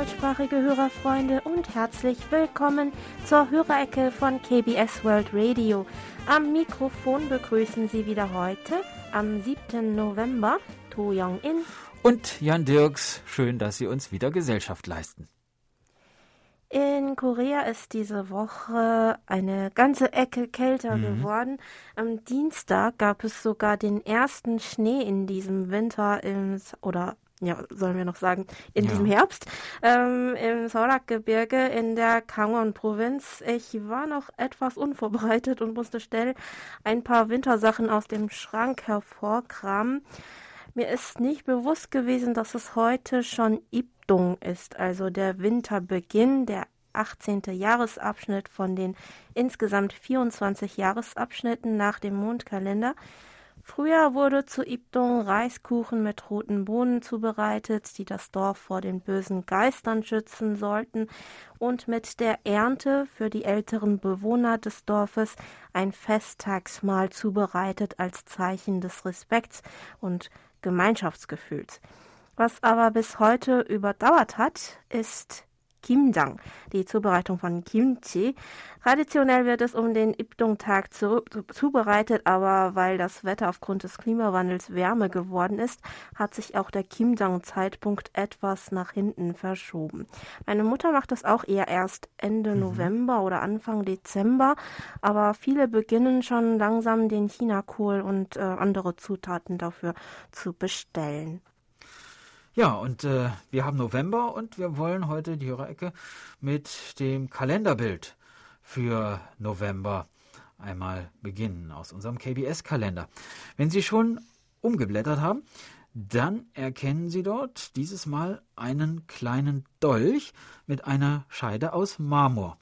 Deutschsprachige Hörerfreunde und herzlich willkommen zur Hörerecke von KBS World Radio. Am Mikrofon begrüßen Sie wieder heute, am 7. November, To Young-in und Jan Dirks. Schön, dass Sie uns wieder Gesellschaft leisten. In Korea ist diese Woche eine ganze Ecke kälter mhm. geworden. Am Dienstag gab es sogar den ersten Schnee in diesem Winter im, oder ja, sollen wir noch sagen, in ja. diesem Herbst ähm, im Sorak-Gebirge in der Kangwon-Provinz. Ich war noch etwas unvorbereitet und musste schnell ein paar Wintersachen aus dem Schrank hervorkramen. Mir ist nicht bewusst gewesen, dass es heute schon Ibdung ist, also der Winterbeginn, der 18. Jahresabschnitt von den insgesamt 24 Jahresabschnitten nach dem Mondkalender. Früher wurde zu Ibdong Reiskuchen mit roten Bohnen zubereitet, die das Dorf vor den bösen Geistern schützen sollten, und mit der Ernte für die älteren Bewohner des Dorfes ein Festtagsmahl zubereitet als Zeichen des Respekts und Gemeinschaftsgefühls. Was aber bis heute überdauert hat, ist Kimjang, die Zubereitung von Kimchi. Traditionell wird es um den Ibdong-Tag zubereitet, aber weil das Wetter aufgrund des Klimawandels wärmer geworden ist, hat sich auch der Kimjang-Zeitpunkt etwas nach hinten verschoben. Meine Mutter macht das auch eher erst Ende mhm. November oder Anfang Dezember, aber viele beginnen schon langsam den Chinakohl und äh, andere Zutaten dafür zu bestellen. Ja, und äh, wir haben November und wir wollen heute die Hörerecke mit dem Kalenderbild für November einmal beginnen aus unserem KBS-Kalender. Wenn Sie schon umgeblättert haben, dann erkennen Sie dort dieses Mal einen kleinen Dolch mit einer Scheide aus Marmor.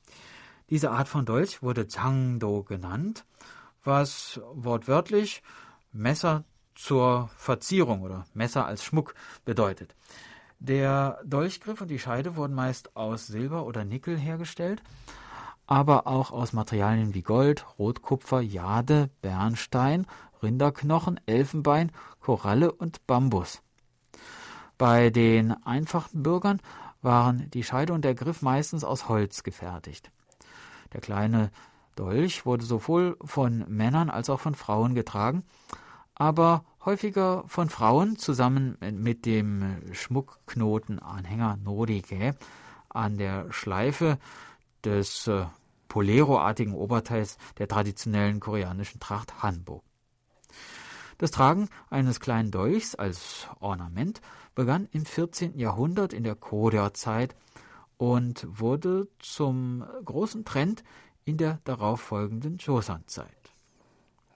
Diese Art von Dolch wurde Zhangdo genannt, was wortwörtlich Messer zur Verzierung oder Messer als Schmuck bedeutet. Der Dolchgriff und die Scheide wurden meist aus Silber oder Nickel hergestellt, aber auch aus Materialien wie Gold, Rotkupfer, Jade, Bernstein, Rinderknochen, Elfenbein, Koralle und Bambus. Bei den einfachen Bürgern waren die Scheide und der Griff meistens aus Holz gefertigt. Der kleine Dolch wurde sowohl von Männern als auch von Frauen getragen, aber häufiger von Frauen zusammen mit dem Schmuckknotenanhänger Norige an der Schleife des äh, Polero-artigen Oberteils der traditionellen koreanischen Tracht Hanbok. Das Tragen eines kleinen Dolchs als Ornament begann im 14. Jahrhundert in der Korea-Zeit und wurde zum großen Trend in der darauffolgenden Joseon-Zeit.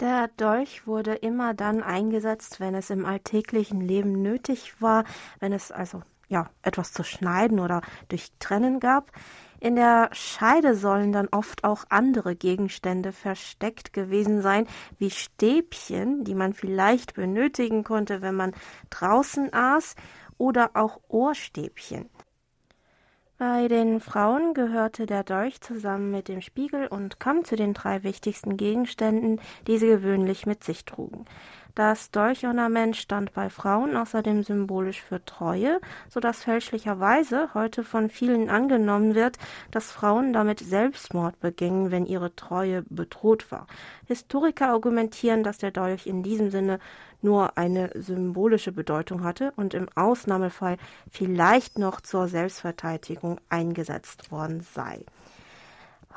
Der Dolch wurde immer dann eingesetzt, wenn es im alltäglichen Leben nötig war, wenn es also ja etwas zu schneiden oder durchtrennen gab. In der Scheide sollen dann oft auch andere Gegenstände versteckt gewesen sein, wie Stäbchen, die man vielleicht benötigen konnte, wenn man draußen aß, oder auch Ohrstäbchen. Bei den Frauen gehörte der Dolch zusammen mit dem Spiegel und Kamm zu den drei wichtigsten Gegenständen, die sie gewöhnlich mit sich trugen. Das Dolchornament stand bei Frauen außerdem symbolisch für Treue, so dass fälschlicherweise heute von vielen angenommen wird, dass Frauen damit Selbstmord begingen, wenn ihre Treue bedroht war. Historiker argumentieren, dass der Dolch in diesem Sinne nur eine symbolische Bedeutung hatte und im Ausnahmefall vielleicht noch zur Selbstverteidigung eingesetzt worden sei.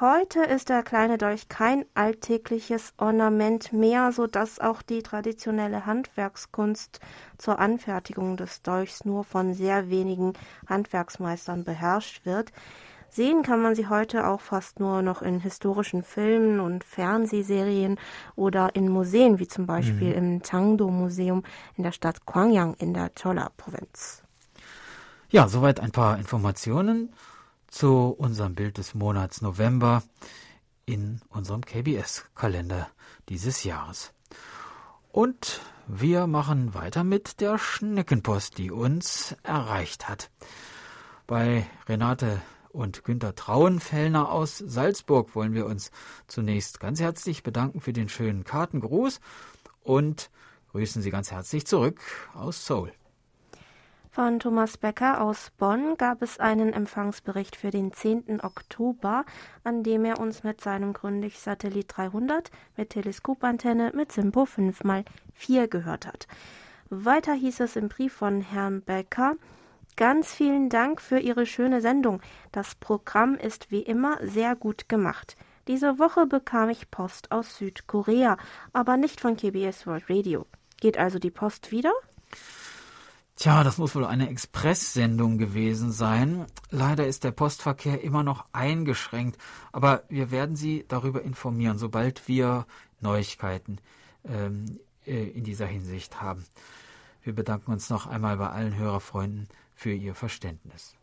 Heute ist der kleine Dolch kein alltägliches Ornament mehr, so dass auch die traditionelle Handwerkskunst zur Anfertigung des Dolchs nur von sehr wenigen Handwerksmeistern beherrscht wird. Sehen kann man sie heute auch fast nur noch in historischen Filmen und Fernsehserien oder in Museen, wie zum Beispiel mhm. im Changdo Museum in der Stadt Gwangyang in der Cholla-Provinz. Ja, soweit ein paar Informationen zu unserem Bild des Monats November in unserem KBS-Kalender dieses Jahres. Und wir machen weiter mit der Schneckenpost, die uns erreicht hat. Bei Renate und Günter Trauenfellner aus Salzburg wollen wir uns zunächst ganz herzlich bedanken für den schönen Kartengruß und grüßen Sie ganz herzlich zurück aus Seoul. Von Thomas Becker aus Bonn gab es einen Empfangsbericht für den 10. Oktober, an dem er uns mit seinem Gründlich Satellit 300 mit Teleskopantenne mit Simpo 5x4 gehört hat. Weiter hieß es im Brief von Herrn Becker, Ganz vielen Dank für Ihre schöne Sendung. Das Programm ist wie immer sehr gut gemacht. Diese Woche bekam ich Post aus Südkorea, aber nicht von KBS World Radio. Geht also die Post wieder? Tja, das muss wohl eine Expresssendung gewesen sein. Leider ist der Postverkehr immer noch eingeschränkt, aber wir werden Sie darüber informieren, sobald wir Neuigkeiten ähm, äh, in dieser Hinsicht haben. Wir bedanken uns noch einmal bei allen Hörerfreunden für Ihr Verständnis.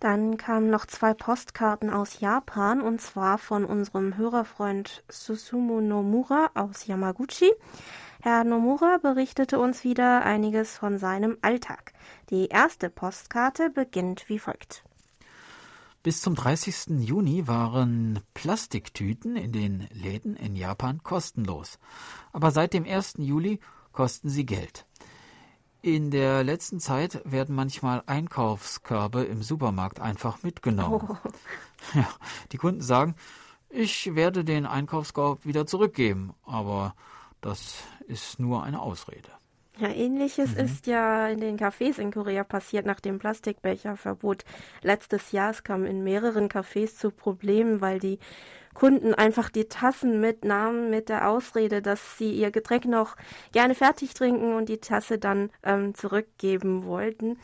Dann kamen noch zwei Postkarten aus Japan und zwar von unserem Hörerfreund Susumu Nomura aus Yamaguchi. Herr Nomura berichtete uns wieder einiges von seinem Alltag. Die erste Postkarte beginnt wie folgt. Bis zum 30. Juni waren Plastiktüten in den Läden in Japan kostenlos. Aber seit dem 1. Juli kosten sie Geld. In der letzten Zeit werden manchmal Einkaufskörbe im Supermarkt einfach mitgenommen. Oh. Ja, die Kunden sagen, ich werde den Einkaufskorb wieder zurückgeben, aber das ist nur eine Ausrede. Ja, ähnliches mhm. ist ja in den Cafés in Korea passiert nach dem Plastikbecherverbot letztes Jahr. Es kam in mehreren Cafés zu Problemen, weil die Kunden einfach die Tassen mitnahmen mit der Ausrede, dass sie ihr Getränk noch gerne fertig trinken und die Tasse dann ähm, zurückgeben wollten.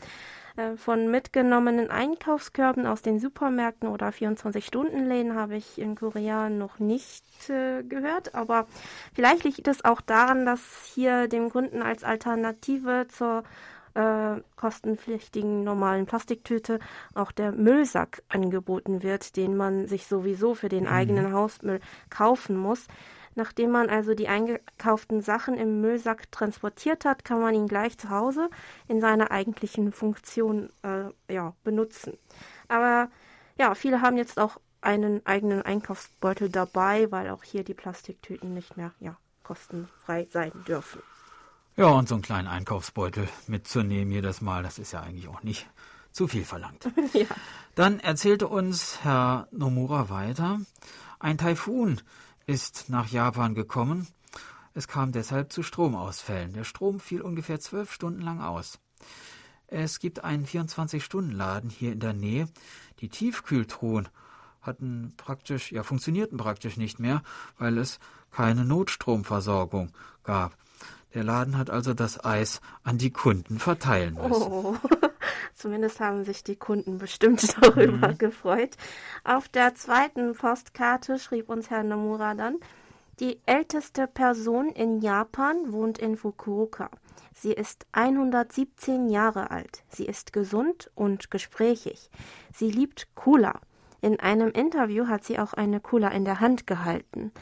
Äh, von mitgenommenen Einkaufskörben aus den Supermärkten oder 24-Stunden-Läden habe ich in Korea noch nicht äh, gehört, aber vielleicht liegt es auch daran, dass hier dem Kunden als Alternative zur äh, kostenpflichtigen normalen Plastiktüte auch der Müllsack angeboten wird, den man sich sowieso für den mhm. eigenen Hausmüll kaufen muss. Nachdem man also die eingekauften Sachen im Müllsack transportiert hat, kann man ihn gleich zu Hause in seiner eigentlichen Funktion äh, ja, benutzen. Aber ja, viele haben jetzt auch einen eigenen Einkaufsbeutel dabei, weil auch hier die Plastiktüten nicht mehr ja, kostenfrei sein dürfen. Ja, und so einen kleinen Einkaufsbeutel mitzunehmen jedes Mal, das ist ja eigentlich auch nicht zu viel verlangt. ja. Dann erzählte uns Herr Nomura weiter, ein Taifun ist nach Japan gekommen. Es kam deshalb zu Stromausfällen. Der Strom fiel ungefähr zwölf Stunden lang aus. Es gibt einen 24-Stunden-Laden hier in der Nähe. Die Tiefkühltruhen hatten praktisch, ja, funktionierten praktisch nicht mehr, weil es keine Notstromversorgung gab. Der Laden hat also das Eis an die Kunden verteilen müssen. Oh. Zumindest haben sich die Kunden bestimmt darüber mhm. gefreut. Auf der zweiten Postkarte schrieb uns Herr Nomura dann, die älteste Person in Japan wohnt in Fukuoka. Sie ist 117 Jahre alt. Sie ist gesund und gesprächig. Sie liebt Cola. In einem Interview hat sie auch eine Cola in der Hand gehalten.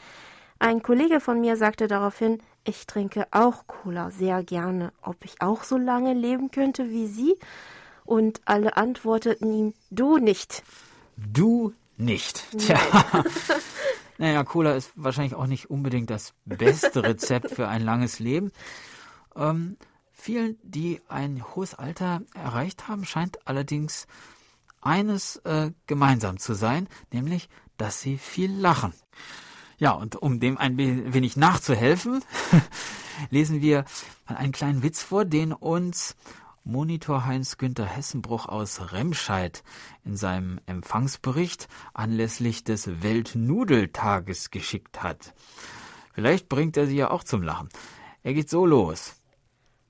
Ein Kollege von mir sagte daraufhin, ich trinke auch Cola sehr gerne, ob ich auch so lange leben könnte wie Sie? Und alle antworteten ihm, du nicht. Du nicht. Tja. naja, Cola ist wahrscheinlich auch nicht unbedingt das beste Rezept für ein langes Leben. Ähm, vielen, die ein hohes Alter erreicht haben, scheint allerdings eines äh, gemeinsam zu sein, nämlich, dass sie viel lachen. Ja, und um dem ein wenig nachzuhelfen, lesen wir einen kleinen Witz vor, den uns Monitor Heinz-Günther Hessenbruch aus Remscheid in seinem Empfangsbericht anlässlich des Weltnudeltages geschickt hat. Vielleicht bringt er sie ja auch zum Lachen. Er geht so los.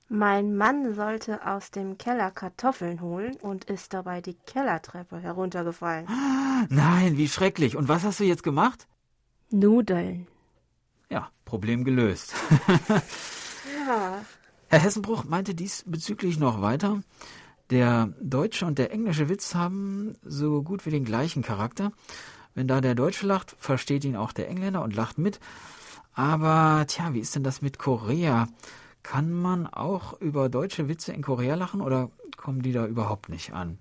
Mein Mann sollte aus dem Keller Kartoffeln holen und ist dabei die Kellertreppe heruntergefallen. Nein, wie schrecklich. Und was hast du jetzt gemacht? Nudeln. Ja, Problem gelöst. ja. Herr Hessenbruch meinte diesbezüglich noch weiter. Der deutsche und der englische Witz haben so gut wie den gleichen Charakter. Wenn da der Deutsche lacht, versteht ihn auch der Engländer und lacht mit. Aber, tja, wie ist denn das mit Korea? Kann man auch über deutsche Witze in Korea lachen oder kommen die da überhaupt nicht an?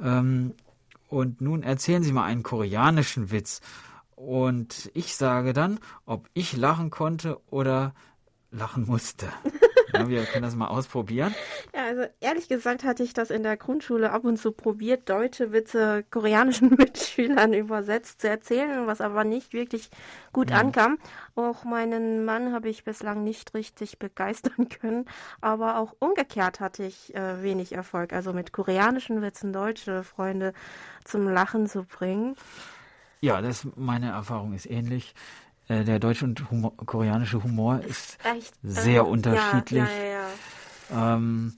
Ähm, und nun erzählen Sie mal einen koreanischen Witz und ich sage dann, ob ich lachen konnte oder lachen musste. Ja, wir können das mal ausprobieren. Ja, also ehrlich gesagt hatte ich das in der Grundschule ab und zu probiert, deutsche Witze koreanischen Mitschülern übersetzt zu erzählen, was aber nicht wirklich gut ja. ankam. Auch meinen Mann habe ich bislang nicht richtig begeistern können, aber auch umgekehrt hatte ich äh, wenig Erfolg, also mit koreanischen Witzen deutsche Freunde zum Lachen zu bringen. Ja, das meine Erfahrung ist ähnlich. Äh, der deutsche und Humor, koreanische Humor ist Echt? sehr äh, unterschiedlich. Ja, ja, ja. Ähm,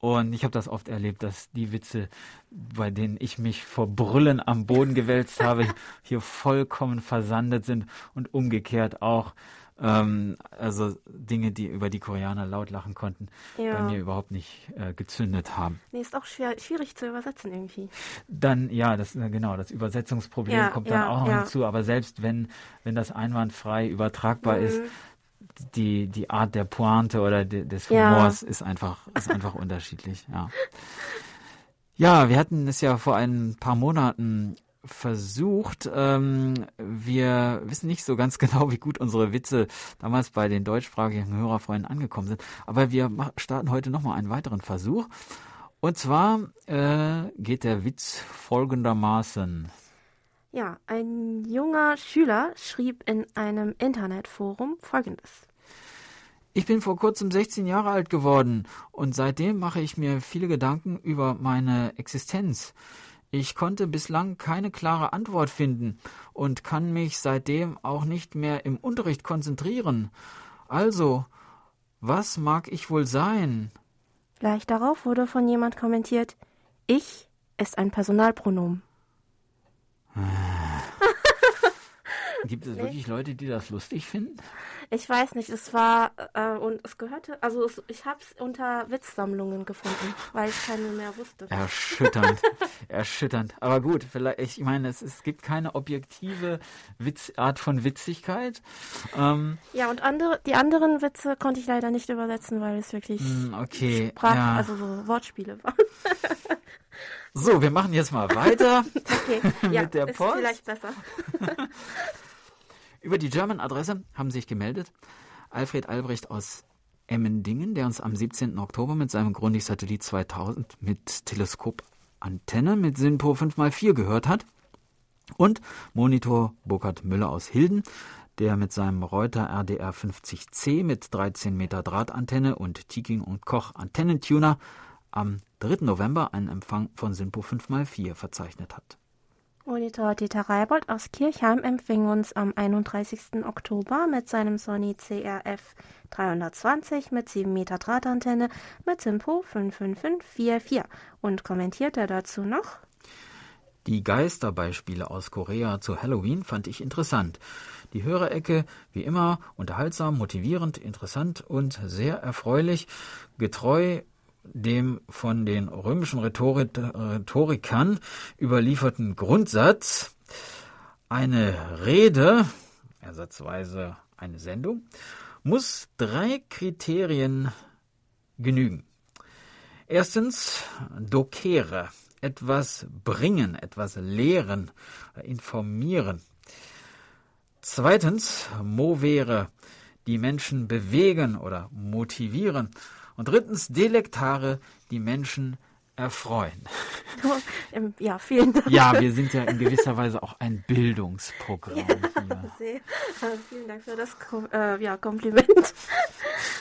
und ich habe das oft erlebt, dass die Witze, bei denen ich mich vor Brüllen am Boden gewälzt habe, hier vollkommen versandet sind und umgekehrt auch. Ähm, also Dinge, die über die Koreaner laut lachen konnten, ja. bei mir überhaupt nicht äh, gezündet haben. Nee, ist auch schwer, schwierig zu übersetzen irgendwie. Dann, ja, das äh, genau, das Übersetzungsproblem ja, kommt dann ja, auch noch hinzu, aber selbst wenn, wenn das einwandfrei übertragbar mhm. ist, die, die Art der Pointe oder de, des Humors ist einfach, ist einfach unterschiedlich, ja. Ja, wir hatten es ja vor ein paar Monaten versucht. Ähm, wir wissen nicht so ganz genau, wie gut unsere Witze damals bei den deutschsprachigen Hörerfreunden angekommen sind. Aber wir starten heute nochmal einen weiteren Versuch. Und zwar äh, geht der Witz folgendermaßen. Ja, ein junger Schüler schrieb in einem Internetforum Folgendes. Ich bin vor kurzem 16 Jahre alt geworden und seitdem mache ich mir viele Gedanken über meine Existenz. Ich konnte bislang keine klare Antwort finden und kann mich seitdem auch nicht mehr im Unterricht konzentrieren. Also, was mag ich wohl sein? Gleich darauf wurde von jemand kommentiert, ich ist ein Personalpronomen. Gibt es nee. wirklich Leute, die das lustig finden? Ich weiß nicht, es war äh, und es gehörte, also es, ich habe es unter Witzsammlungen gefunden, weil ich keine mehr wusste. Erschütternd, erschütternd. Aber gut, vielleicht, ich meine, es, es gibt keine objektive Witz, Art von Witzigkeit. Ähm, ja, und andere, die anderen Witze konnte ich leider nicht übersetzen, weil es wirklich hm, okay, Sprach, ja. also so Wortspiele waren. So, wir machen jetzt mal weiter okay, mit ja, der Post. Ist vielleicht besser. Über die German-Adresse haben sich gemeldet Alfred Albrecht aus Emmendingen, der uns am 17. Oktober mit seinem Grundig-Satellit 2000 mit Teleskopantenne mit SINPO 5x4 gehört hat. Und Monitor Burkhard Müller aus Hilden, der mit seinem Reuter RDR 50C mit 13 Meter Drahtantenne und Tiking und Koch Antennentuner am 3. November einen Empfang von SINPO 5x4 verzeichnet hat. Monitor Dieter Reibold aus Kirchheim empfing uns am 31. Oktober mit seinem Sony CRF 320 mit 7 Meter Drahtantenne mit Simpo 55544 und kommentierte dazu noch Die Geisterbeispiele aus Korea zu Halloween fand ich interessant. Die Hörerecke wie immer unterhaltsam, motivierend, interessant und sehr erfreulich, getreu dem von den römischen Rhetorikern überlieferten Grundsatz, eine Rede, ersatzweise eine Sendung, muss drei Kriterien genügen. Erstens, dokere, etwas bringen, etwas lehren, informieren. Zweitens, movere, die Menschen bewegen oder motivieren. Und drittens, Delektare, die Menschen erfreuen. Ja, vielen Dank. Ja, wir sind ja in gewisser Weise auch ein Bildungsprogramm. Ja, sehr, äh, vielen Dank für das äh, ja, Kompliment.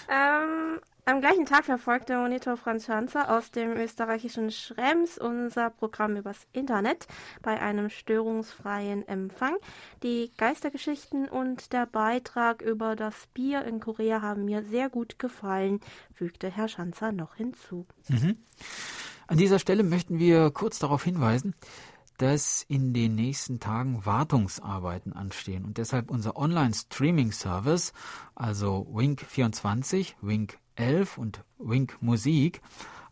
ähm, am gleichen Tag verfolgte Monitor Franz Schanzer aus dem österreichischen Schrems unser Programm übers Internet bei einem störungsfreien Empfang. Die Geistergeschichten und der Beitrag über das Bier in Korea haben mir sehr gut gefallen, fügte Herr Schanzer noch hinzu. Mhm. An dieser Stelle möchten wir kurz darauf hinweisen, dass in den nächsten Tagen Wartungsarbeiten anstehen und deshalb unser Online-Streaming-Service, also Wink24, Wink 11 und Wink Musik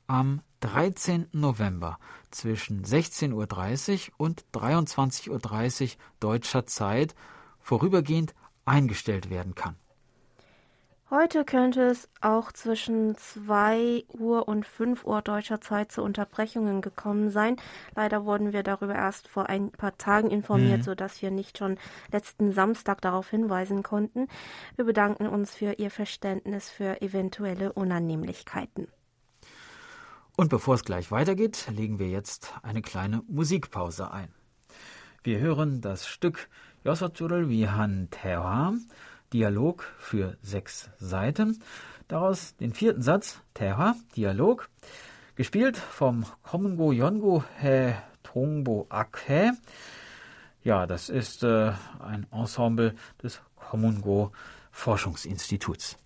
am 13. November zwischen 16.30 Uhr und 23.30 Uhr deutscher Zeit vorübergehend eingestellt werden kann. Heute könnte es auch zwischen 2 Uhr und 5 Uhr deutscher Zeit zu Unterbrechungen gekommen sein. Leider wurden wir darüber erst vor ein paar Tagen informiert, mhm. sodass wir nicht schon letzten Samstag darauf hinweisen konnten. Wir bedanken uns für Ihr Verständnis für eventuelle Unannehmlichkeiten. Und bevor es gleich weitergeht, legen wir jetzt eine kleine Musikpause ein. Wir hören das Stück Yosoturul Vihan Tewa Dialog für sechs Seiten. Daraus den vierten Satz, Teha, Dialog, gespielt vom Komungo Yongo He Tongbo Akhe. Ja, das ist äh, ein Ensemble des Komungo Forschungsinstituts.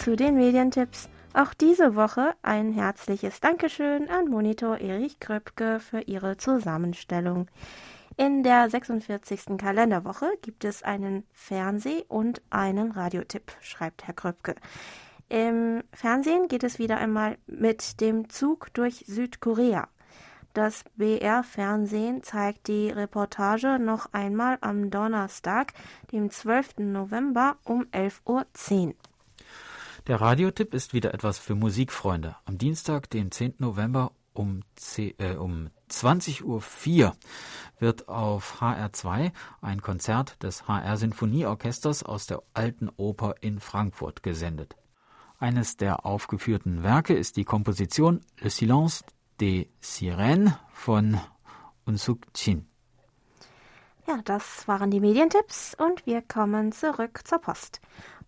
Zu den Medientipps. Auch diese Woche ein herzliches Dankeschön an Monitor Erich Kröpke für ihre Zusammenstellung. In der 46. Kalenderwoche gibt es einen Fernseh- und einen Radiotipp, schreibt Herr Kröpke. Im Fernsehen geht es wieder einmal mit dem Zug durch Südkorea. Das BR-Fernsehen zeigt die Reportage noch einmal am Donnerstag, dem 12. November um 11.10 Uhr. Der Radiotipp ist wieder etwas für Musikfreunde. Am Dienstag, dem 10. November um, 10, äh, um 20.04 Uhr wird auf HR2 ein Konzert des HR Sinfonieorchesters aus der Alten Oper in Frankfurt gesendet. Eines der aufgeführten Werke ist die Komposition Le Silence des Sirènes von Unsuk Chin. Ja, das waren die Medientipps und wir kommen zurück zur Post.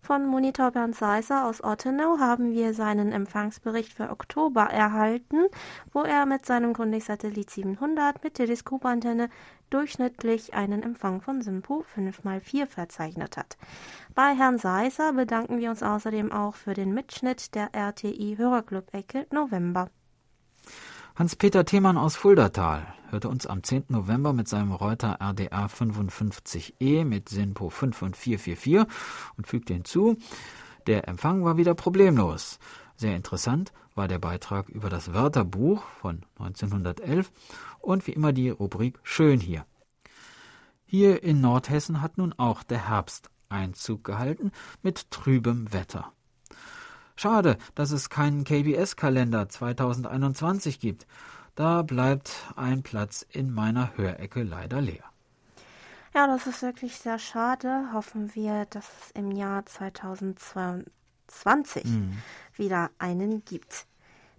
Von Monitor Bernd Seiser aus Ottenau haben wir seinen Empfangsbericht für Oktober erhalten, wo er mit seinem Grundig-Satellit 700 mit Teleskopantenne durchschnittlich einen Empfang von Simpo 5x4 verzeichnet hat. Bei Herrn Seiser bedanken wir uns außerdem auch für den Mitschnitt der RTI Hörerclub-Ecke November. Hans-Peter Themann aus Fuldatal hörte uns am 10. November mit seinem Reuter RDR 55E mit SINPO 5 und 444 und fügte hinzu, der Empfang war wieder problemlos. Sehr interessant war der Beitrag über das Wörterbuch von 1911 und wie immer die Rubrik Schön hier. Hier in Nordhessen hat nun auch der Herbst Einzug gehalten mit trübem Wetter. Schade, dass es keinen KBS-Kalender 2021 gibt. Da bleibt ein Platz in meiner Hörecke leider leer. Ja, das ist wirklich sehr schade. Hoffen wir, dass es im Jahr 2022 mhm. wieder einen gibt.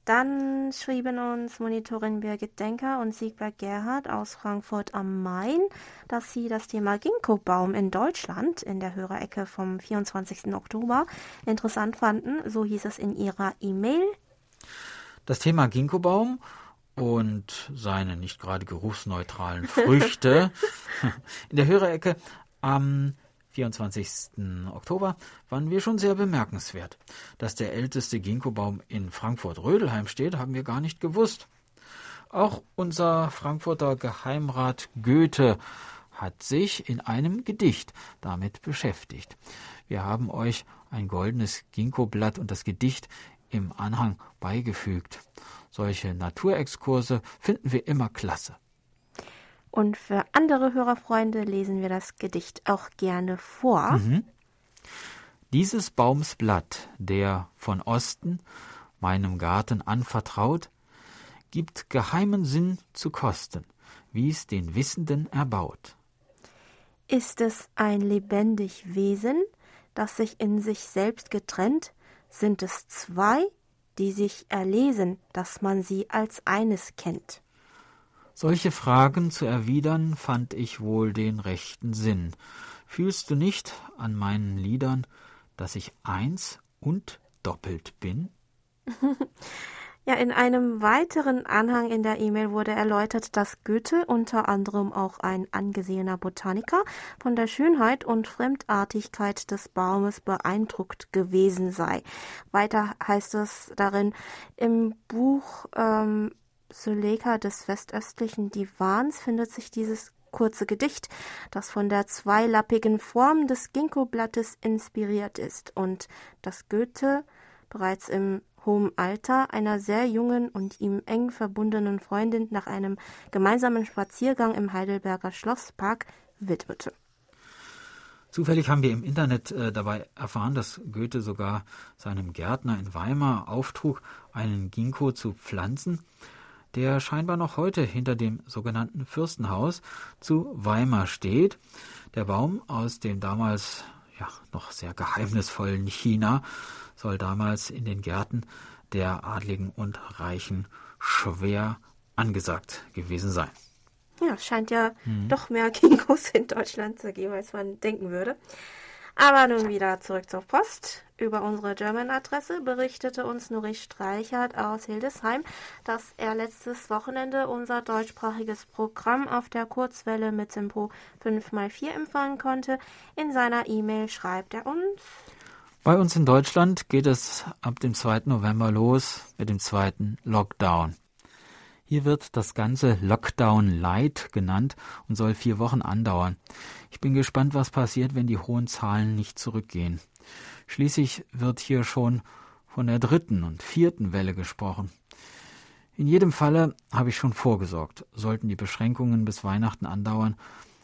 Dann schrieben uns Monitorin Birgit Denker und Siegbert Gerhard aus Frankfurt am Main, dass sie das Thema Ginkgo-Baum in Deutschland in der Hörerecke vom 24. Oktober interessant fanden. So hieß es in ihrer E-Mail. Das Thema Ginkgo-Baum und seine nicht gerade geruchsneutralen Früchte in der Hörerecke am 24. Oktober, waren wir schon sehr bemerkenswert. Dass der älteste Ginkgo-Baum in Frankfurt-Rödelheim steht, haben wir gar nicht gewusst. Auch unser Frankfurter Geheimrat Goethe hat sich in einem Gedicht damit beschäftigt. Wir haben euch ein goldenes Ginkgo-Blatt und das Gedicht im Anhang beigefügt. Solche Naturexkurse finden wir immer klasse. Und für andere Hörerfreunde lesen wir das Gedicht auch gerne vor. Mhm. Dieses Baums Blatt, der von Osten meinem Garten anvertraut, gibt geheimen Sinn zu kosten, wie's den Wissenden erbaut. Ist es ein lebendig Wesen, das sich in sich selbst getrennt, sind es zwei, die sich erlesen, dass man sie als eines kennt. Solche Fragen zu erwidern, fand ich wohl den rechten Sinn. Fühlst du nicht an meinen Liedern, dass ich eins und doppelt bin? Ja, in einem weiteren Anhang in der E-Mail wurde erläutert, dass Goethe unter anderem auch ein angesehener Botaniker von der Schönheit und Fremdartigkeit des Baumes beeindruckt gewesen sei. Weiter heißt es darin, im Buch ähm, Suleka des westöstlichen Divans findet sich dieses kurze Gedicht, das von der zweilappigen Form des Ginkgo-Blattes inspiriert ist und das Goethe bereits im hohem Alter einer sehr jungen und ihm eng verbundenen Freundin nach einem gemeinsamen Spaziergang im Heidelberger Schlosspark widmete. Zufällig haben wir im Internet äh, dabei erfahren, dass Goethe sogar seinem Gärtner in Weimar auftrug, einen Ginkgo zu pflanzen, der scheinbar noch heute hinter dem sogenannten Fürstenhaus zu Weimar steht. Der Baum aus dem damals ja, noch sehr geheimnisvollen China soll damals in den Gärten der Adligen und Reichen schwer angesagt gewesen sein. Ja, scheint ja mhm. doch mehr Kingos in Deutschland zu geben, als man denken würde. Aber nun wieder zurück zur Post. Über unsere German-Adresse berichtete uns Nuri Streichert aus Hildesheim, dass er letztes Wochenende unser deutschsprachiges Programm auf der Kurzwelle mit Simpo 5x4 empfangen konnte. In seiner E-Mail schreibt er uns. Bei uns in Deutschland geht es ab dem 2. November los mit dem zweiten Lockdown. Hier wird das ganze Lockdown Light genannt und soll vier Wochen andauern. Ich bin gespannt, was passiert, wenn die hohen Zahlen nicht zurückgehen. Schließlich wird hier schon von der dritten und vierten Welle gesprochen. In jedem Falle habe ich schon vorgesorgt. Sollten die Beschränkungen bis Weihnachten andauern,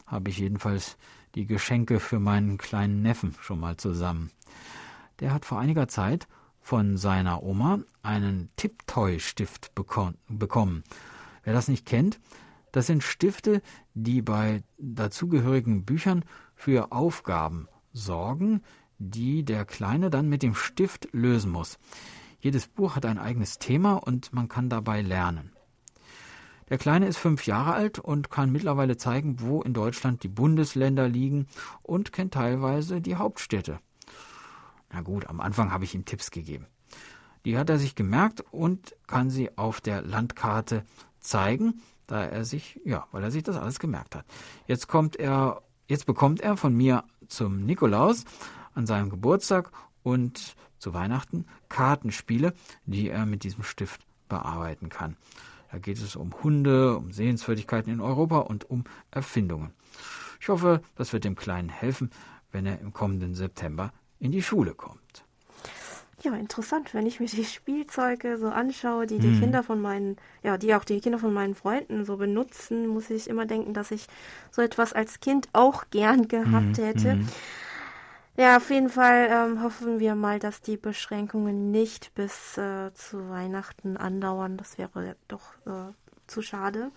habe ich jedenfalls die Geschenke für meinen kleinen Neffen schon mal zusammen. Der hat vor einiger Zeit von seiner Oma einen Tiptoy-Stift bekommen. Wer das nicht kennt, das sind Stifte, die bei dazugehörigen Büchern für Aufgaben sorgen, die der Kleine dann mit dem Stift lösen muss. Jedes Buch hat ein eigenes Thema und man kann dabei lernen. Der Kleine ist fünf Jahre alt und kann mittlerweile zeigen, wo in Deutschland die Bundesländer liegen und kennt teilweise die Hauptstädte. Na gut, am Anfang habe ich ihm Tipps gegeben. Die hat er sich gemerkt und kann sie auf der Landkarte zeigen, da er sich, ja, weil er sich das alles gemerkt hat. Jetzt kommt er, jetzt bekommt er von mir zum Nikolaus an seinem Geburtstag und zu Weihnachten Kartenspiele, die er mit diesem Stift bearbeiten kann. Da geht es um Hunde, um Sehenswürdigkeiten in Europa und um Erfindungen. Ich hoffe, das wird dem Kleinen helfen, wenn er im kommenden September in die Schule kommt. Ja, interessant, wenn ich mir die Spielzeuge so anschaue, die die mhm. Kinder von meinen, ja, die auch die Kinder von meinen Freunden so benutzen, muss ich immer denken, dass ich so etwas als Kind auch gern gehabt mhm. hätte. Mhm. Ja, auf jeden Fall ähm, hoffen wir mal, dass die Beschränkungen nicht bis äh, zu Weihnachten andauern. Das wäre doch äh, zu schade.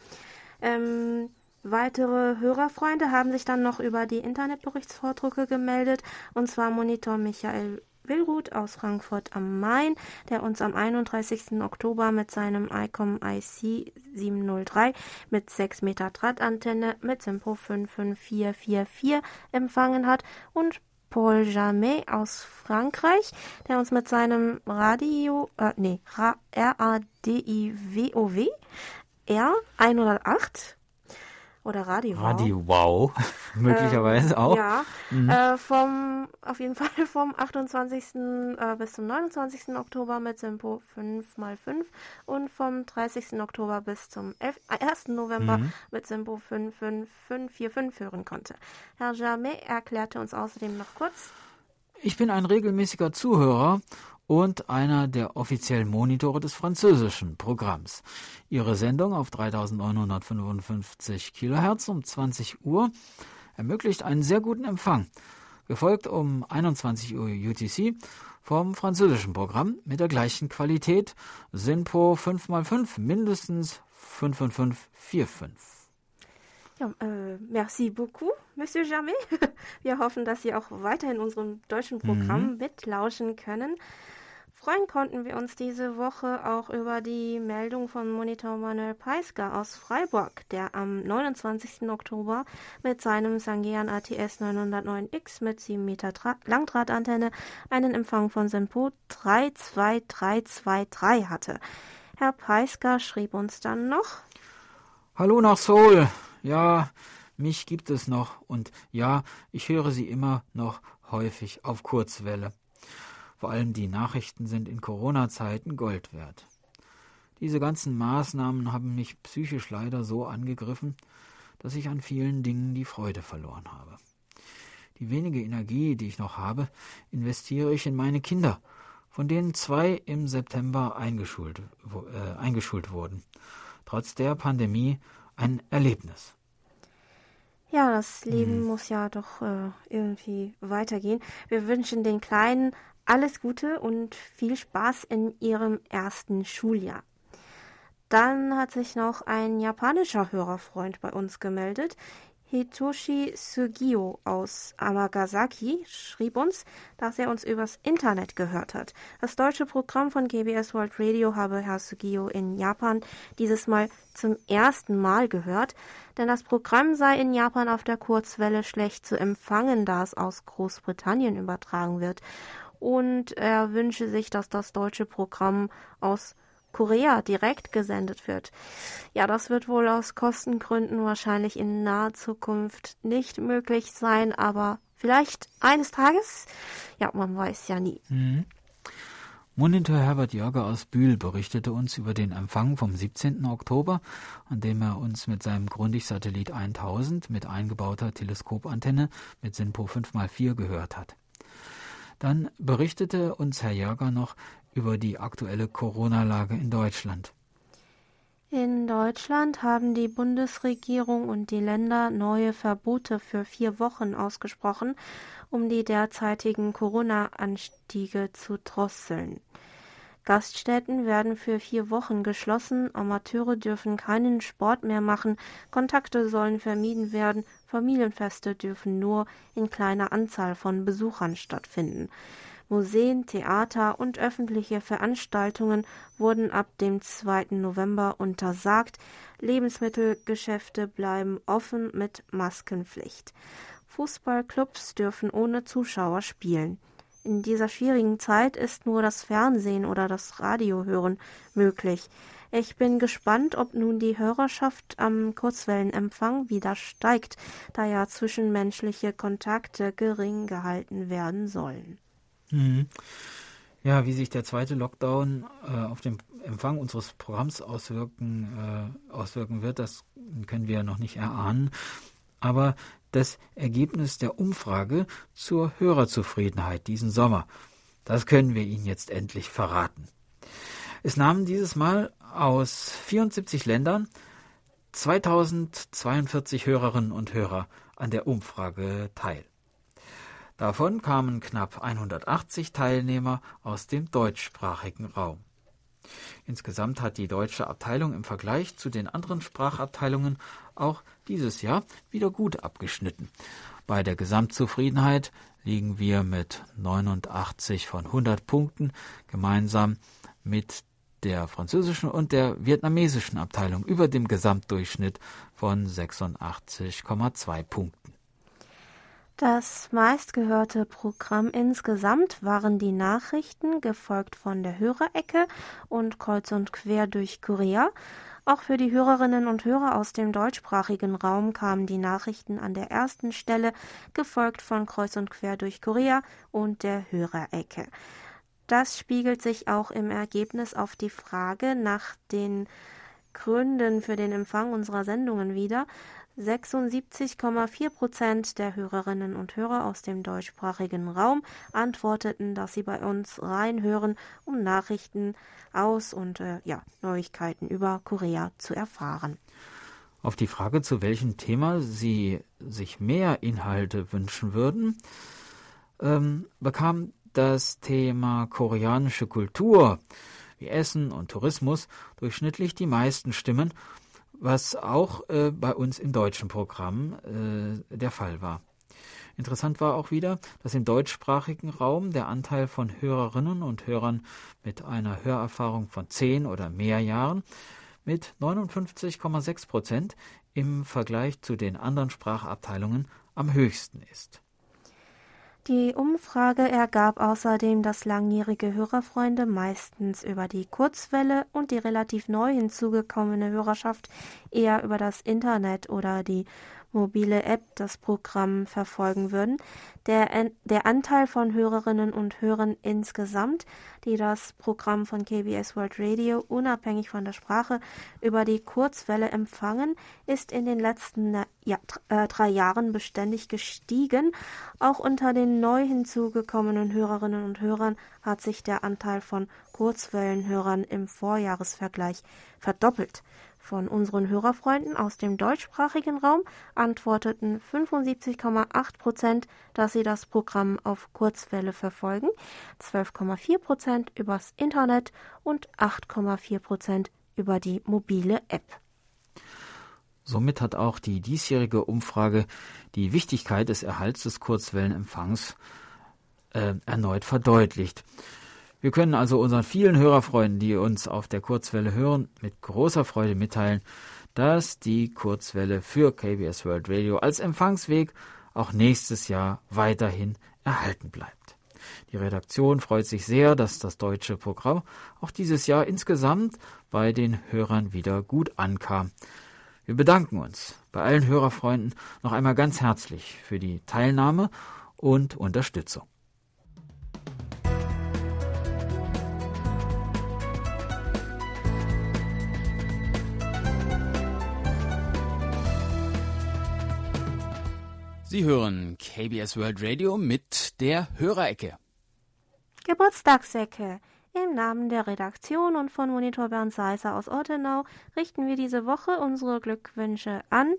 Ähm, Weitere Hörerfreunde haben sich dann noch über die Internetberichtsvordrucke gemeldet, und zwar Monitor Michael Willruth aus Frankfurt am Main, der uns am 31. Oktober mit seinem ICOM IC 703 mit 6 Meter Drahtantenne mit Simpo 55444 empfangen hat und Paul Jamet aus Frankreich, der uns mit seinem Radio, äh, nee, R-A-D-I-W-O-W R108 oder Radio Wow. Radio Wow, möglicherweise ähm, auch. Ja, mhm. äh, vom, auf jeden Fall vom 28. Äh, bis zum 29. Oktober mit Simpo 5x5 und vom 30. Oktober bis zum 11, äh, 1. November mhm. mit Simpo 55545 hören konnte. Herr Jamet erklärte uns außerdem noch kurz. Ich bin ein regelmäßiger Zuhörer und einer der offiziellen Monitore des französischen Programms. Ihre Sendung auf 3955 Kilohertz um 20 Uhr ermöglicht einen sehr guten Empfang, gefolgt um 21 Uhr UTC vom französischen Programm mit der gleichen Qualität SINPO 5x5 mindestens 55545. Ja, äh, merci beaucoup, Monsieur Jamais. Wir hoffen, dass Sie auch weiterhin unserem deutschen Programm mhm. mitlauschen können. Freuen konnten wir uns diese Woche auch über die Meldung von Monitor Manuel Peisker aus Freiburg, der am 29. Oktober mit seinem Sangean ATS 909X mit 7 Meter Dra Langdrahtantenne einen Empfang von Sempo 32323 hatte. Herr Peisker schrieb uns dann noch. Hallo nach Seoul. Ja, mich gibt es noch und ja, ich höre Sie immer noch häufig auf Kurzwelle. Vor allem die Nachrichten sind in Corona-Zeiten Gold wert. Diese ganzen Maßnahmen haben mich psychisch leider so angegriffen, dass ich an vielen Dingen die Freude verloren habe. Die wenige Energie, die ich noch habe, investiere ich in meine Kinder, von denen zwei im September eingeschult, äh, eingeschult wurden. Trotz der Pandemie ein Erlebnis. Ja, das Leben hm. muss ja doch äh, irgendwie weitergehen. Wir wünschen den Kleinen alles Gute und viel Spaß in ihrem ersten Schuljahr. Dann hat sich noch ein japanischer Hörerfreund bei uns gemeldet. Hitoshi Sugio aus Amagasaki schrieb uns, dass er uns übers Internet gehört hat. Das deutsche Programm von GBS World Radio habe Herr Sugio in Japan dieses Mal zum ersten Mal gehört, denn das Programm sei in Japan auf der Kurzwelle schlecht zu empfangen, da es aus Großbritannien übertragen wird. Und er wünsche sich, dass das deutsche Programm aus Korea direkt gesendet wird. Ja, das wird wohl aus Kostengründen wahrscheinlich in naher Zukunft nicht möglich sein, aber vielleicht eines Tages? Ja, man weiß ja nie. Mhm. Monitor Herbert Jörger aus Bühl berichtete uns über den Empfang vom 17. Oktober, an dem er uns mit seinem Grundig-Satellit 1000 mit eingebauter Teleskopantenne mit SINPO 5x4 gehört hat. Dann berichtete uns Herr Jörger noch über die aktuelle Corona-Lage in Deutschland. In Deutschland haben die Bundesregierung und die Länder neue Verbote für vier Wochen ausgesprochen, um die derzeitigen Corona-Anstiege zu drosseln. Gaststätten werden für vier Wochen geschlossen, Amateure dürfen keinen Sport mehr machen, Kontakte sollen vermieden werden, Familienfeste dürfen nur in kleiner Anzahl von Besuchern stattfinden. Museen, Theater und öffentliche Veranstaltungen wurden ab dem 2. November untersagt. Lebensmittelgeschäfte bleiben offen mit Maskenpflicht. Fußballclubs dürfen ohne Zuschauer spielen. In dieser schwierigen Zeit ist nur das Fernsehen oder das Radio hören möglich. Ich bin gespannt, ob nun die Hörerschaft am Kurzwellenempfang wieder steigt, da ja zwischenmenschliche Kontakte gering gehalten werden sollen. Mhm. Ja, wie sich der zweite Lockdown äh, auf den Empfang unseres Programms auswirken, äh, auswirken wird, das können wir noch nicht erahnen. Aber das Ergebnis der Umfrage zur Hörerzufriedenheit diesen Sommer, das können wir Ihnen jetzt endlich verraten. Es nahmen dieses Mal aus 74 Ländern 2042 Hörerinnen und Hörer an der Umfrage teil. Davon kamen knapp 180 Teilnehmer aus dem deutschsprachigen Raum. Insgesamt hat die deutsche Abteilung im Vergleich zu den anderen Sprachabteilungen auch dieses Jahr wieder gut abgeschnitten. Bei der Gesamtzufriedenheit liegen wir mit 89 von 100 Punkten gemeinsam mit der französischen und der vietnamesischen Abteilung über dem Gesamtdurchschnitt von 86,2 Punkten. Das meistgehörte Programm insgesamt waren die Nachrichten, gefolgt von der Hörerecke und kreuz und quer durch Korea. Auch für die Hörerinnen und Hörer aus dem deutschsprachigen Raum kamen die Nachrichten an der ersten Stelle, gefolgt von Kreuz und quer durch Korea und der Hörerecke. Das spiegelt sich auch im Ergebnis auf die Frage nach den Gründen für den Empfang unserer Sendungen wieder. 76,4 Prozent der Hörerinnen und Hörer aus dem deutschsprachigen Raum antworteten, dass sie bei uns reinhören, um Nachrichten aus und äh, ja, Neuigkeiten über Korea zu erfahren. Auf die Frage, zu welchem Thema Sie sich mehr Inhalte wünschen würden, ähm, bekam das Thema koreanische Kultur wie Essen und Tourismus durchschnittlich die meisten Stimmen was auch äh, bei uns im deutschen Programm äh, der Fall war. Interessant war auch wieder, dass im deutschsprachigen Raum der Anteil von Hörerinnen und Hörern mit einer Hörerfahrung von zehn oder mehr Jahren mit 59,6 Prozent im Vergleich zu den anderen Sprachabteilungen am höchsten ist. Die Umfrage ergab außerdem, dass langjährige Hörerfreunde meistens über die Kurzwelle und die relativ neu hinzugekommene Hörerschaft eher über das Internet oder die mobile App das Programm verfolgen würden. Der, der Anteil von Hörerinnen und Hörern insgesamt, die das Programm von KBS World Radio unabhängig von der Sprache über die Kurzwelle empfangen, ist in den letzten ja, äh, drei Jahren beständig gestiegen. Auch unter den neu hinzugekommenen Hörerinnen und Hörern hat sich der Anteil von Kurzwellenhörern im Vorjahresvergleich verdoppelt. Von unseren Hörerfreunden aus dem deutschsprachigen Raum antworteten 75,8 Prozent, dass sie das Programm auf Kurzwelle verfolgen, 12,4 Prozent übers Internet und 8,4 Prozent über die mobile App. Somit hat auch die diesjährige Umfrage die Wichtigkeit des Erhalts des Kurzwellenempfangs äh, erneut verdeutlicht. Wir können also unseren vielen Hörerfreunden, die uns auf der Kurzwelle hören, mit großer Freude mitteilen, dass die Kurzwelle für KBS World Radio als Empfangsweg auch nächstes Jahr weiterhin erhalten bleibt. Die Redaktion freut sich sehr, dass das deutsche Programm auch dieses Jahr insgesamt bei den Hörern wieder gut ankam. Wir bedanken uns bei allen Hörerfreunden noch einmal ganz herzlich für die Teilnahme und Unterstützung. Sie hören KBS World Radio mit der Hörerecke. Geburtstagsecke. Im Namen der Redaktion und von Monitor Bernd Seisser aus Ortenau richten wir diese Woche unsere Glückwünsche an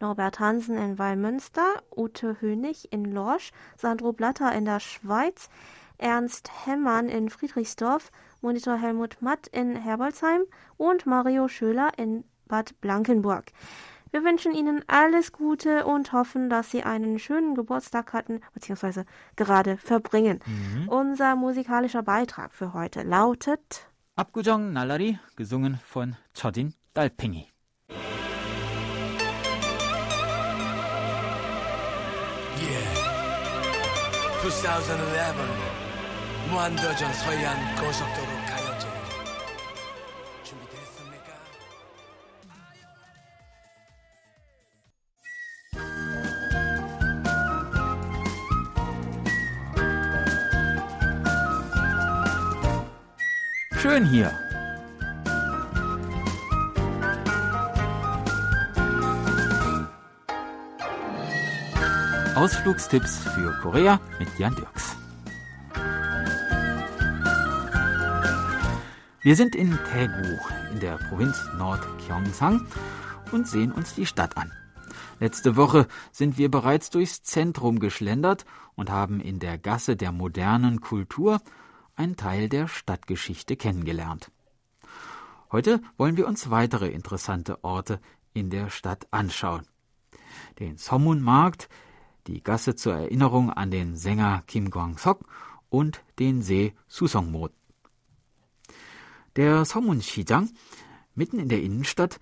Norbert Hansen in Wallmünster, Ute Hönig in Lorsch, Sandro Blatter in der Schweiz, Ernst Hemmann in Friedrichsdorf, Monitor Helmut Matt in Herbolzheim und Mario Schöler in Bad Blankenburg. Wir wünschen Ihnen alles Gute und hoffen, dass Sie einen schönen Geburtstag hatten bzw. gerade verbringen. Mhm. Unser musikalischer Beitrag für heute lautet Abgujong Nalari, gesungen von Chodin Dalpengi. Yeah. 2011 무한도전 서해안 고속도로 schön hier. Ausflugstipps für Korea mit Jan Dirks. Wir sind in Daegu in der Provinz Nord-Gyeongsang und sehen uns die Stadt an. Letzte Woche sind wir bereits durchs Zentrum geschlendert und haben in der Gasse der modernen Kultur einen Teil der Stadtgeschichte kennengelernt. Heute wollen wir uns weitere interessante Orte in der Stadt anschauen. Den Somun-Markt, die Gasse zur Erinnerung an den Sänger Kim Kwang-sok und den See Susongmo. Der Somun-Shijang, mitten in der Innenstadt,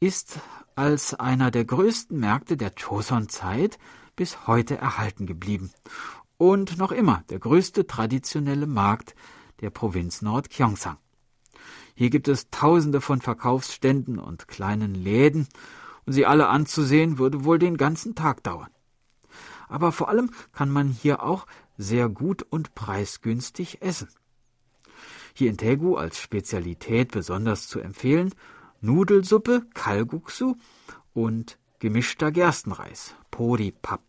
ist als einer der größten Märkte der Joseon-Zeit bis heute erhalten geblieben und noch immer der größte traditionelle Markt der Provinz Nord-Gyeongsang. Hier gibt es tausende von Verkaufsständen und kleinen Läden, und sie alle anzusehen würde wohl den ganzen Tag dauern. Aber vor allem kann man hier auch sehr gut und preisgünstig essen. Hier in Daegu als Spezialität besonders zu empfehlen Nudelsuppe, Kalguksu und gemischter Gerstenreis, Poripap.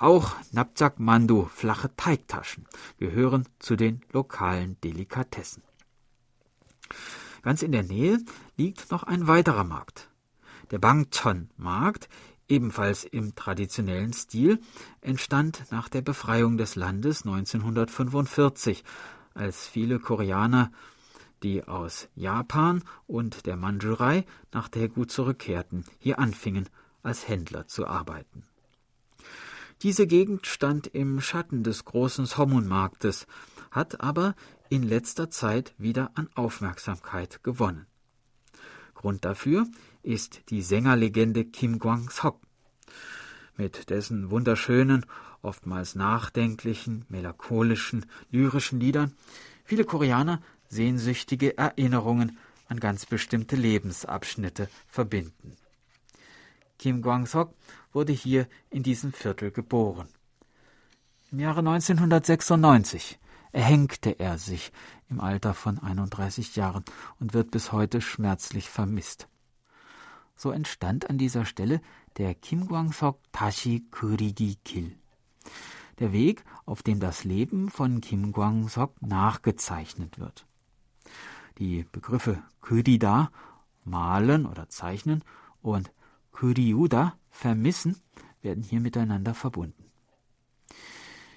Auch Napjak Mandu, flache Teigtaschen, gehören zu den lokalen Delikatessen. Ganz in der Nähe liegt noch ein weiterer Markt. Der Bangchon-Markt, ebenfalls im traditionellen Stil, entstand nach der Befreiung des Landes 1945, als viele Koreaner, die aus Japan und der Mandschurei nach Daegu zurückkehrten, hier anfingen, als Händler zu arbeiten. Diese Gegend stand im Schatten des großen Somun-Marktes, hat aber in letzter Zeit wieder an Aufmerksamkeit gewonnen. Grund dafür ist die Sängerlegende Kim Kwang-sok. mit dessen wunderschönen, oftmals nachdenklichen, melancholischen, lyrischen Liedern viele Koreaner sehnsüchtige Erinnerungen an ganz bestimmte Lebensabschnitte verbinden. Kim Kwang-sok wurde hier in diesem Viertel geboren. Im Jahre 1996 erhängte er sich im Alter von 31 Jahren und wird bis heute schmerzlich vermisst. So entstand an dieser Stelle der Kim Kwang-sok Tashi Kurigi Kil. Der Weg, auf dem das Leben von Kim Kwang-sok nachgezeichnet wird. Die Begriffe Kurida, malen oder zeichnen, und Kuriuda, vermissen, werden hier miteinander verbunden.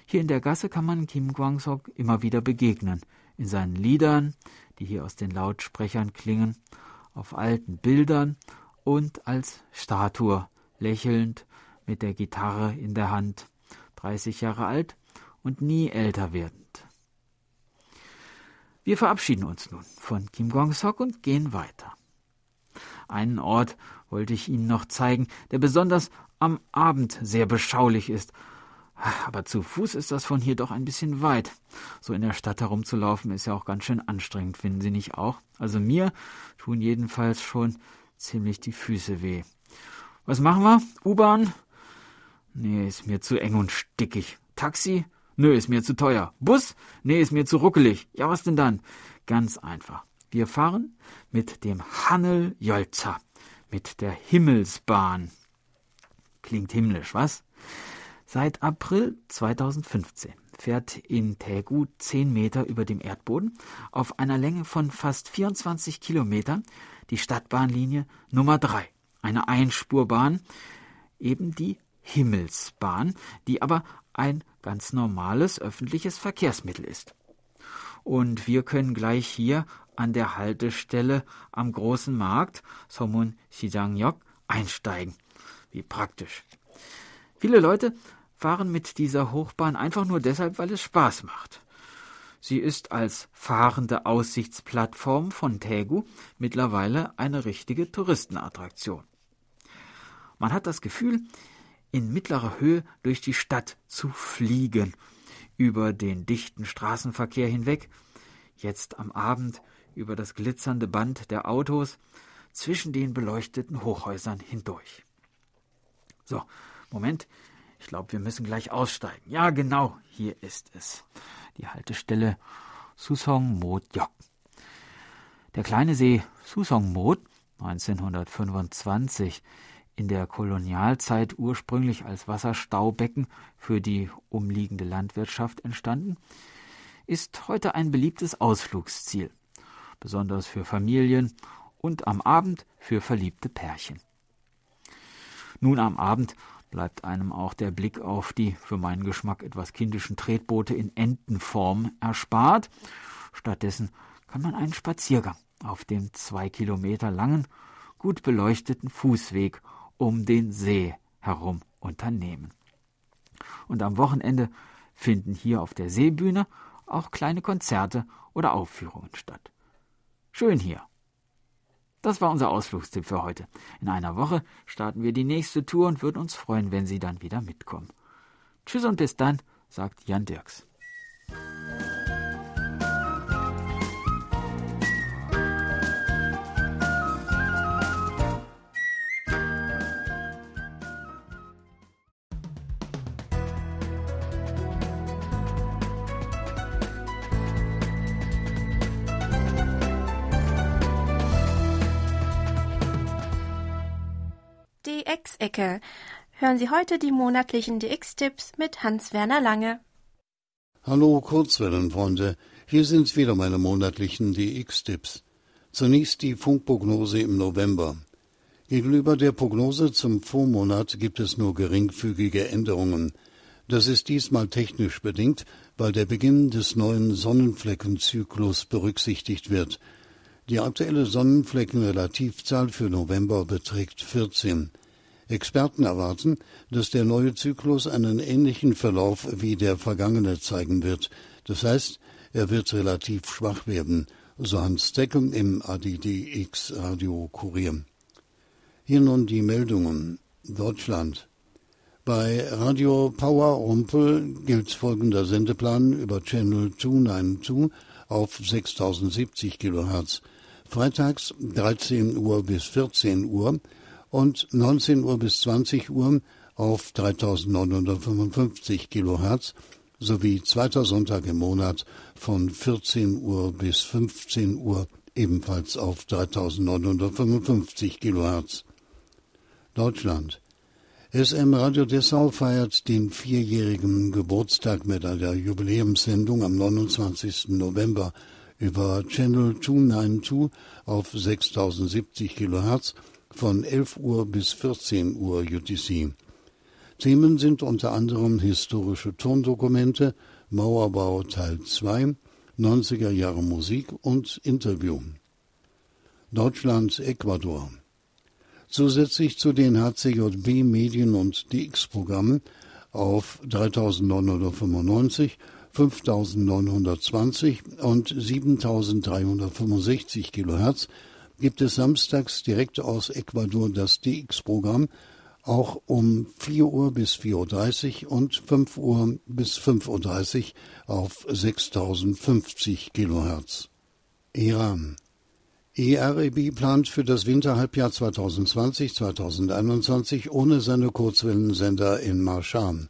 Hier in der Gasse kann man Kim Kwang-sok immer wieder begegnen, in seinen Liedern, die hier aus den Lautsprechern klingen, auf alten Bildern und als Statue, lächelnd mit der Gitarre in der Hand, 30 Jahre alt und nie älter werdend. Wir verabschieden uns nun von Kim Kwang-sok und gehen weiter. Einen Ort wollte ich Ihnen noch zeigen, der besonders am Abend sehr beschaulich ist. Aber zu Fuß ist das von hier doch ein bisschen weit. So in der Stadt herumzulaufen ist ja auch ganz schön anstrengend, finden Sie nicht auch? Also mir tun jedenfalls schon ziemlich die Füße weh. Was machen wir? U-Bahn? Nee, ist mir zu eng und stickig. Taxi? Nö, ist mir zu teuer. Bus? Nee, ist mir zu ruckelig. Ja, was denn dann? Ganz einfach. Wir fahren mit dem Hannel Jolza mit der Himmelsbahn. Klingt himmlisch, was? Seit April 2015 fährt in Taegu 10 Meter über dem Erdboden auf einer Länge von fast 24 Kilometern die Stadtbahnlinie Nummer 3, eine Einspurbahn, eben die Himmelsbahn, die aber ein ganz normales öffentliches Verkehrsmittel ist. Und wir können gleich hier an der Haltestelle am großen Markt Somun Sijangyok einsteigen. Wie praktisch. Viele Leute fahren mit dieser Hochbahn einfach nur deshalb, weil es Spaß macht. Sie ist als fahrende Aussichtsplattform von Taegu mittlerweile eine richtige Touristenattraktion. Man hat das Gefühl, in mittlerer Höhe durch die Stadt zu fliegen, über den dichten Straßenverkehr hinweg, jetzt am Abend über das glitzernde Band der Autos zwischen den beleuchteten Hochhäusern hindurch. So, Moment, ich glaube, wir müssen gleich aussteigen. Ja, genau, hier ist es. Die Haltestelle Susong Yok. Der kleine See Susong Mot, 1925, in der Kolonialzeit ursprünglich als Wasserstaubecken für die umliegende Landwirtschaft entstanden, ist heute ein beliebtes Ausflugsziel besonders für Familien und am Abend für verliebte Pärchen. Nun am Abend bleibt einem auch der Blick auf die für meinen Geschmack etwas kindischen Tretboote in Entenform erspart. Stattdessen kann man einen Spaziergang auf dem zwei Kilometer langen, gut beleuchteten Fußweg um den See herum unternehmen. Und am Wochenende finden hier auf der Seebühne auch kleine Konzerte oder Aufführungen statt. Schön hier. Das war unser Ausflugstipp für heute. In einer Woche starten wir die nächste Tour und würden uns freuen, wenn Sie dann wieder mitkommen. Tschüss und bis dann, sagt Jan Dirks. DX-Ecke. Hören Sie heute die monatlichen DX-Tipps mit Hans-Werner Lange. Hallo Kurzwellenfreunde, hier sind wieder meine monatlichen DX-Tipps. Zunächst die Funkprognose im November. Gegenüber der Prognose zum Vormonat gibt es nur geringfügige Änderungen. Das ist diesmal technisch bedingt, weil der Beginn des neuen Sonnenfleckenzyklus berücksichtigt wird. Die aktuelle Sonnenfleckenrelativzahl für November beträgt 14. Experten erwarten, dass der neue Zyklus einen ähnlichen Verlauf wie der vergangene zeigen wird. Das heißt, er wird relativ schwach werden, so Hans Deckel im ADDX Radio Kurier. Hier nun die Meldungen. Deutschland. Bei Radio Power Rumpel gilt folgender Sendeplan über Channel 292 auf 6070 kHz. Freitags 13 Uhr bis 14 Uhr und 19 Uhr bis 20 Uhr auf 3955 kHz sowie zweiter Sonntag im Monat von 14 Uhr bis 15 Uhr ebenfalls auf 3955 kHz. Deutschland. SM Radio Dessau feiert den vierjährigen Geburtstag mit einer Jubiläumssendung am 29. November über Channel 292 auf 6070 kHz von 11 Uhr bis 14 Uhr UTC. Themen sind unter anderem historische Tondokumente, Mauerbau Teil 2, 90er Jahre Musik und Interview. Deutschland, Ecuador. Zusätzlich zu den HCJB Medien und DX-Programmen auf 3995, 5920 und 7365 kHz gibt es samstags direkt aus Ecuador das DX-Programm auch um 4 Uhr bis 4.30 Uhr und 5 Uhr bis 5.30 Uhr auf 6050 Kilohertz. Iran. EREB plant für das Winterhalbjahr 2020-2021 ohne seine Kurzwellensender in Marschan.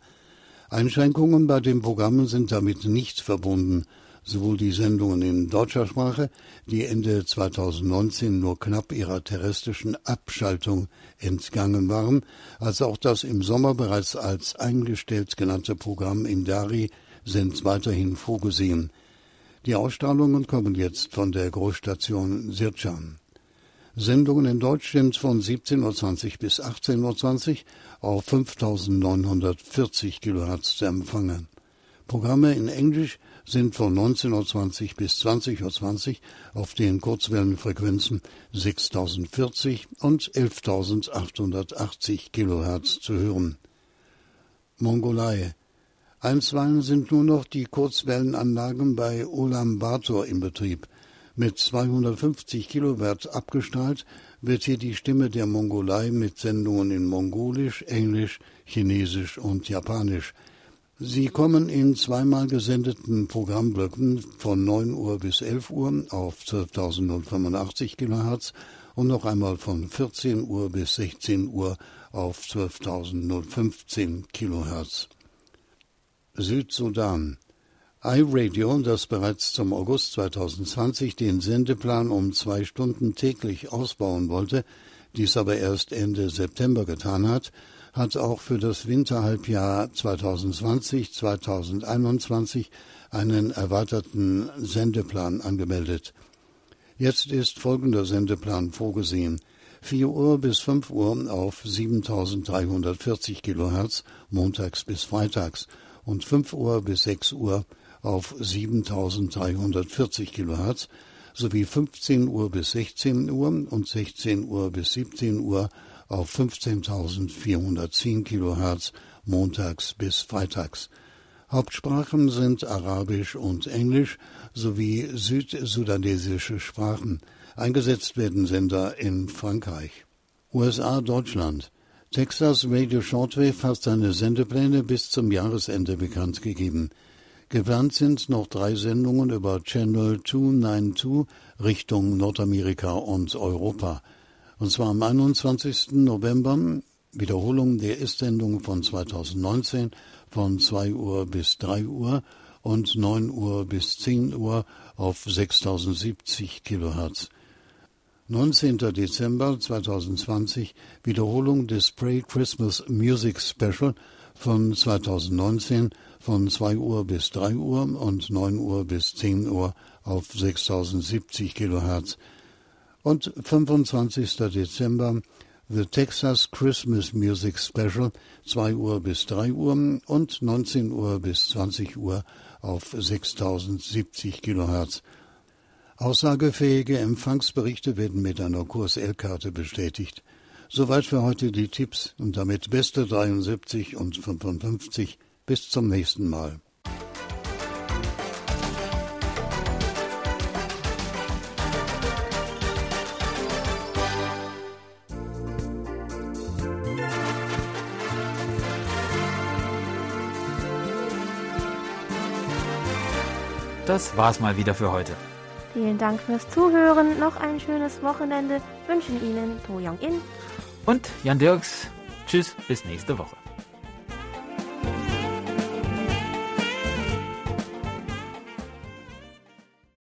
Einschränkungen bei den Programmen sind damit nicht verbunden sowohl die Sendungen in deutscher Sprache, die Ende 2019 nur knapp ihrer terrestrischen Abschaltung entgangen waren, als auch das im Sommer bereits als eingestellt genannte Programm in Dari sind weiterhin vorgesehen. Die Ausstrahlungen kommen jetzt von der Großstation Sircan. Sendungen in Deutsch sind von 17.20 Uhr bis 18.20 Uhr auf 5940 kHz zu empfangen. Programme in Englisch sind von 19.20 Uhr bis 20.20 Uhr auf den Kurzwellenfrequenzen 6040 und 11.880 kHz zu hören. Mongolei. Einstweilen sind nur noch die Kurzwellenanlagen bei Ulaanbaatar in Betrieb. Mit 250 Kilowatt abgestrahlt wird hier die Stimme der Mongolei mit Sendungen in Mongolisch, Englisch, Chinesisch und Japanisch Sie kommen in zweimal gesendeten Programmblöcken von 9 Uhr bis 11 Uhr auf 12.085 kHz und noch einmal von 14 Uhr bis 16 Uhr auf 12.015 kHz. Südsudan iRadio, das bereits zum August 2020 den Sendeplan um zwei Stunden täglich ausbauen wollte, dies aber erst Ende September getan hat, hat auch für das Winterhalbjahr 2020-2021 einen erweiterten Sendeplan angemeldet. Jetzt ist folgender Sendeplan vorgesehen. 4 Uhr bis 5 Uhr auf 7340 kHz montags bis freitags und 5 Uhr bis 6 Uhr auf 7340 kHz sowie 15 Uhr bis 16 Uhr und 16 Uhr bis 17 Uhr auf 15.410 kHz montags bis freitags. Hauptsprachen sind Arabisch und Englisch sowie südsudanesische Sprachen. Eingesetzt werden Sender in Frankreich. USA Deutschland. Texas Radio Shortwave hat seine Sendepläne bis zum Jahresende bekannt gegeben. Geplant sind noch drei Sendungen über Channel 292 Richtung Nordamerika und Europa. Und zwar am 21. November, Wiederholung der Ist-Sendung von 2019 von 2 Uhr bis 3 Uhr und 9 Uhr bis 10 Uhr auf 6070 Kilohertz. 19. Dezember 2020 Wiederholung des Pray Christmas Music Special von 2019 von 2 Uhr bis 3 Uhr und 9 Uhr bis 10 Uhr auf 6070 Kilohertz und 25. Dezember The Texas Christmas Music Special 2 Uhr bis 3 Uhr und 19 Uhr bis 20 Uhr auf 6070 Kilohertz. Aussagefähige Empfangsberichte werden mit einer Kurs-L-Karte bestätigt. Soweit für heute die Tipps und damit beste 73 und 55. Bis zum nächsten Mal. Das war's mal wieder für heute. Vielen Dank fürs Zuhören. Noch ein schönes Wochenende wünschen Ihnen To Young In und Jan Dirks. Tschüss, bis nächste Woche.